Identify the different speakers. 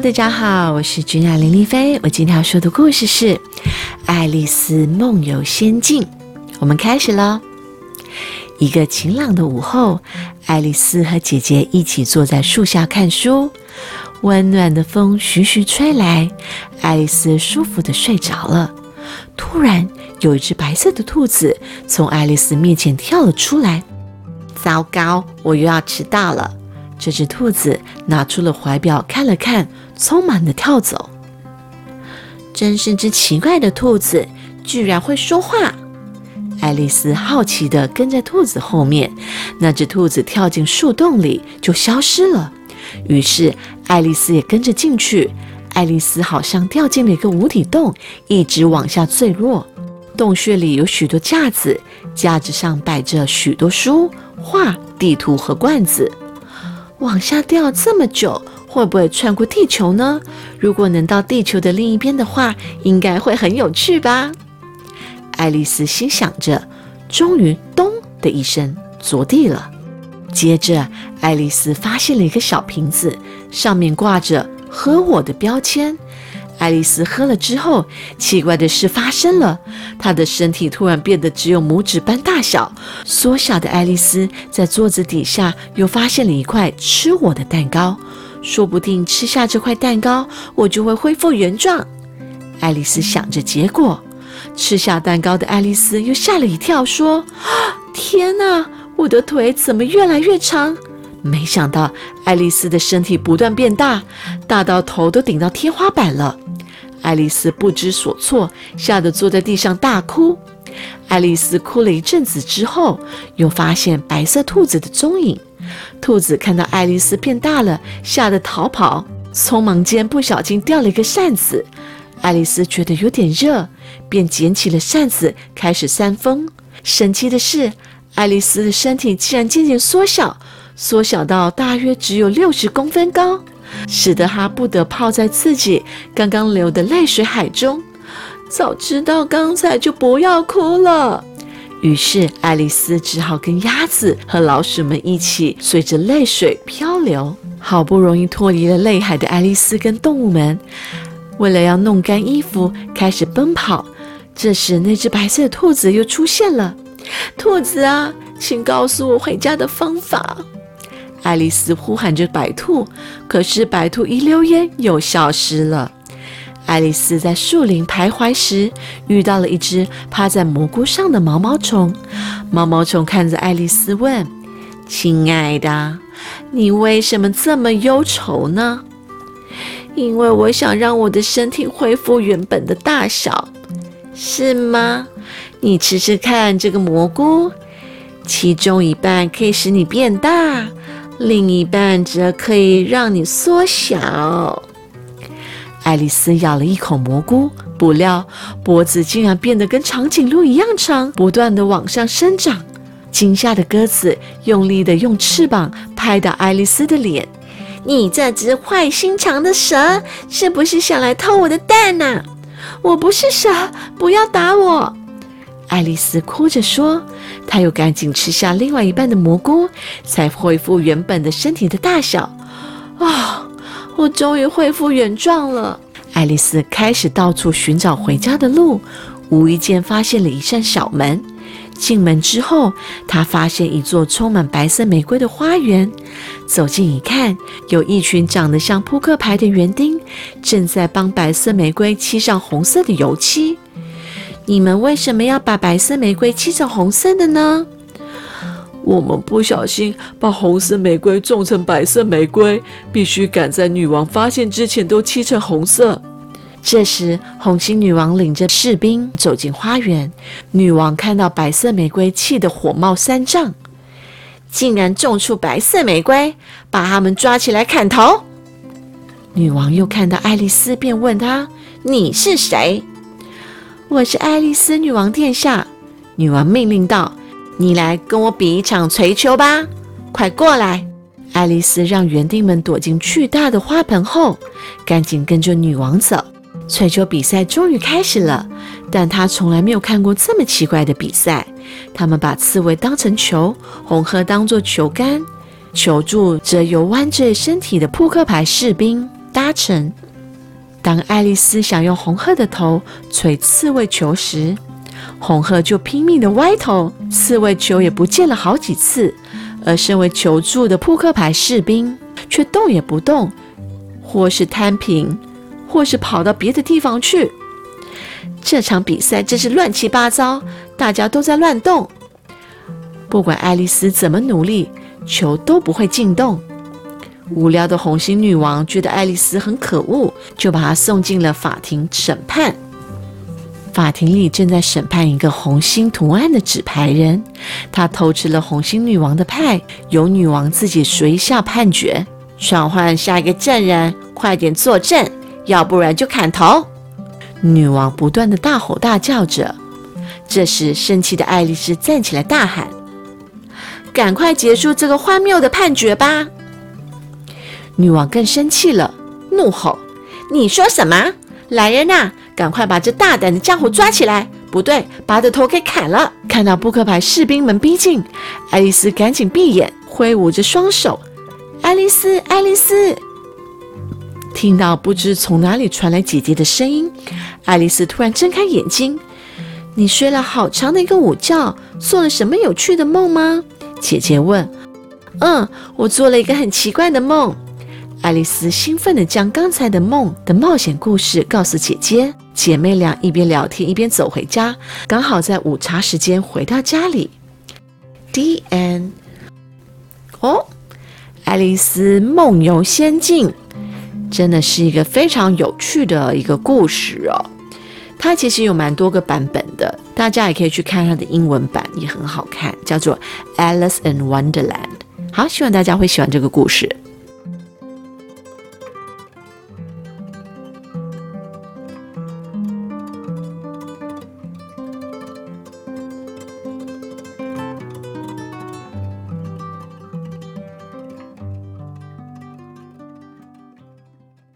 Speaker 1: 大家好，我是君雅林丽菲。我今天要说的故事是《爱丽丝梦游仙境》。我们开始喽。一个晴朗的午后，爱丽丝和姐姐一起坐在树下看书。温暖的风徐徐吹来，爱丽丝舒服的睡着了。突然，有一只白色的兔子从爱丽丝面前跳了出来。糟糕，我又要迟到了。这只兔子拿出了怀表看了看，匆忙的跳走。真是只奇怪的兔子，居然会说话。爱丽丝好奇的跟在兔子后面，那只兔子跳进树洞里就消失了。于是爱丽丝也跟着进去。爱丽丝好像掉进了一个无底洞，一直往下坠落。洞穴里有许多架子，架子上摆着许多书、画、地图和罐子。往下掉这么久，会不会穿过地球呢？如果能到地球的另一边的话，应该会很有趣吧？爱丽丝心想着，终于“咚”的一声着地了。接着，爱丽丝发现了一个小瓶子，上面挂着“和我的”标签。爱丽丝喝了之后，奇怪的事发生了，她的身体突然变得只有拇指般大小。缩小的爱丽丝在桌子底下又发现了一块吃我的蛋糕，说不定吃下这块蛋糕，我就会恢复原状。爱丽丝想着，结果吃下蛋糕的爱丽丝又吓了一跳，说：“天哪，我的腿怎么越来越长？”没想到，爱丽丝的身体不断变大，大到头都顶到天花板了。爱丽丝不知所措，吓得坐在地上大哭。爱丽丝哭了一阵子之后，又发现白色兔子的踪影。兔子看到爱丽丝变大了，吓得逃跑，匆忙间不小心掉了一个扇子。爱丽丝觉得有点热，便捡起了扇子开始扇风。神奇的是，爱丽丝的身体竟然渐渐缩小。缩小到大约只有六十公分高，使得她不得泡在自己刚刚流的泪水海中。早知道刚才就不要哭了。于是爱丽丝只好跟鸭子和老鼠们一起随着泪水漂流。好不容易脱离了泪海的爱丽丝跟动物们，为了要弄干衣服，开始奔跑。这时，那只白色的兔子又出现了。兔子啊，请告诉我回家的方法。爱丽丝呼喊着白兔，可是白兔一溜烟又消失了。爱丽丝在树林徘徊时，遇到了一只趴在蘑菇上的毛毛虫。毛毛虫看着爱丽丝问：“亲爱的，你为什么这么忧愁呢？”“因为我想让我的身体恢复原本的大小。”“是吗？你吃吃看这个蘑菇，其中一半可以使你变大。”另一半则可以让你缩小。爱丽丝咬了一口蘑菇，不料脖子竟然变得跟长颈鹿一样长，不断的往上生长。惊吓的鸽子用力的用翅膀拍打爱丽丝的脸：“你这只坏心肠的蛇，是不是想来偷我的蛋呢？”“我不是蛇，不要打我！”爱丽丝哭着说：“她又赶紧吃下另外一半的蘑菇，才恢复原本的身体的大小。啊，我终于恢复原状了！”爱丽丝开始到处寻找回家的路，无意间发现了一扇小门。进门之后，她发现一座充满白色玫瑰的花园。走近一看，有一群长得像扑克牌的园丁，正在帮白色玫瑰漆上红色的油漆。你们为什么要把白色玫瑰漆成红色的呢？
Speaker 2: 我们不小心把红色玫瑰种成白色玫瑰，必须赶在女王发现之前都漆成红色。
Speaker 1: 这时，红心女王领着士兵走进花园。女王看到白色玫瑰，气得火冒三丈，竟然种出白色玫瑰，把他们抓起来砍头。女王又看到爱丽丝，便问她：“你是谁？”我是爱丽丝女王殿下，女王命令道：“你来跟我比一场锤球吧，快过来！”爱丽丝让园丁们躲进巨大的花盆后，赶紧跟着女王走。锤球比赛终于开始了，但她从来没有看过这么奇怪的比赛。他们把刺猬当成球，红鹤当作球杆，球柱则由弯着身体的扑克牌士兵。搭乘。当爱丽丝想用红鹤的头锤刺猬球时，红鹤就拼命的歪头，刺猬球也不见了好几次。而身为求助的扑克牌士兵却动也不动，或是摊平，或是跑到别的地方去。这场比赛真是乱七八糟，大家都在乱动。不管爱丽丝怎么努力，球都不会进洞。无聊的红心女王觉得爱丽丝很可恶，就把她送进了法庭审判。法庭里正在审判一个红心图案的纸牌人，他偷吃了红心女王的派，由女王自己随下判决。传唤下一个证人，快点作证，要不然就砍头！女王不断的大吼大叫着。这时，生气的爱丽丝站起来大喊：“赶快结束这个荒谬的判决吧！”女王更生气了，怒吼：“你说什么？来人呐，赶快把这大胆的家伙抓起来！不对，把他的头给砍了！”看到扑克牌士兵们逼近，爱丽丝赶紧闭眼，挥舞着双手。爱丽丝，爱丽丝，听到不知从哪里传来姐姐的声音，爱丽丝突然睁开眼睛。你睡了好长的一个午觉，做了什么有趣的梦吗？姐姐问。嗯，我做了一个很奇怪的梦。爱丽丝兴奋地将刚才的梦的冒险故事告诉姐姐，姐妹俩一边聊天一边走回家，刚好在午茶时间回到家里。D N，。哦，爱丽丝梦游仙境真的是一个非常有趣的一个故事哦。它其实有蛮多个版本的，大家也可以去看它的英文版，也很好看，叫做《Alice in Wonderland》。好，希望大家会喜欢这个故事。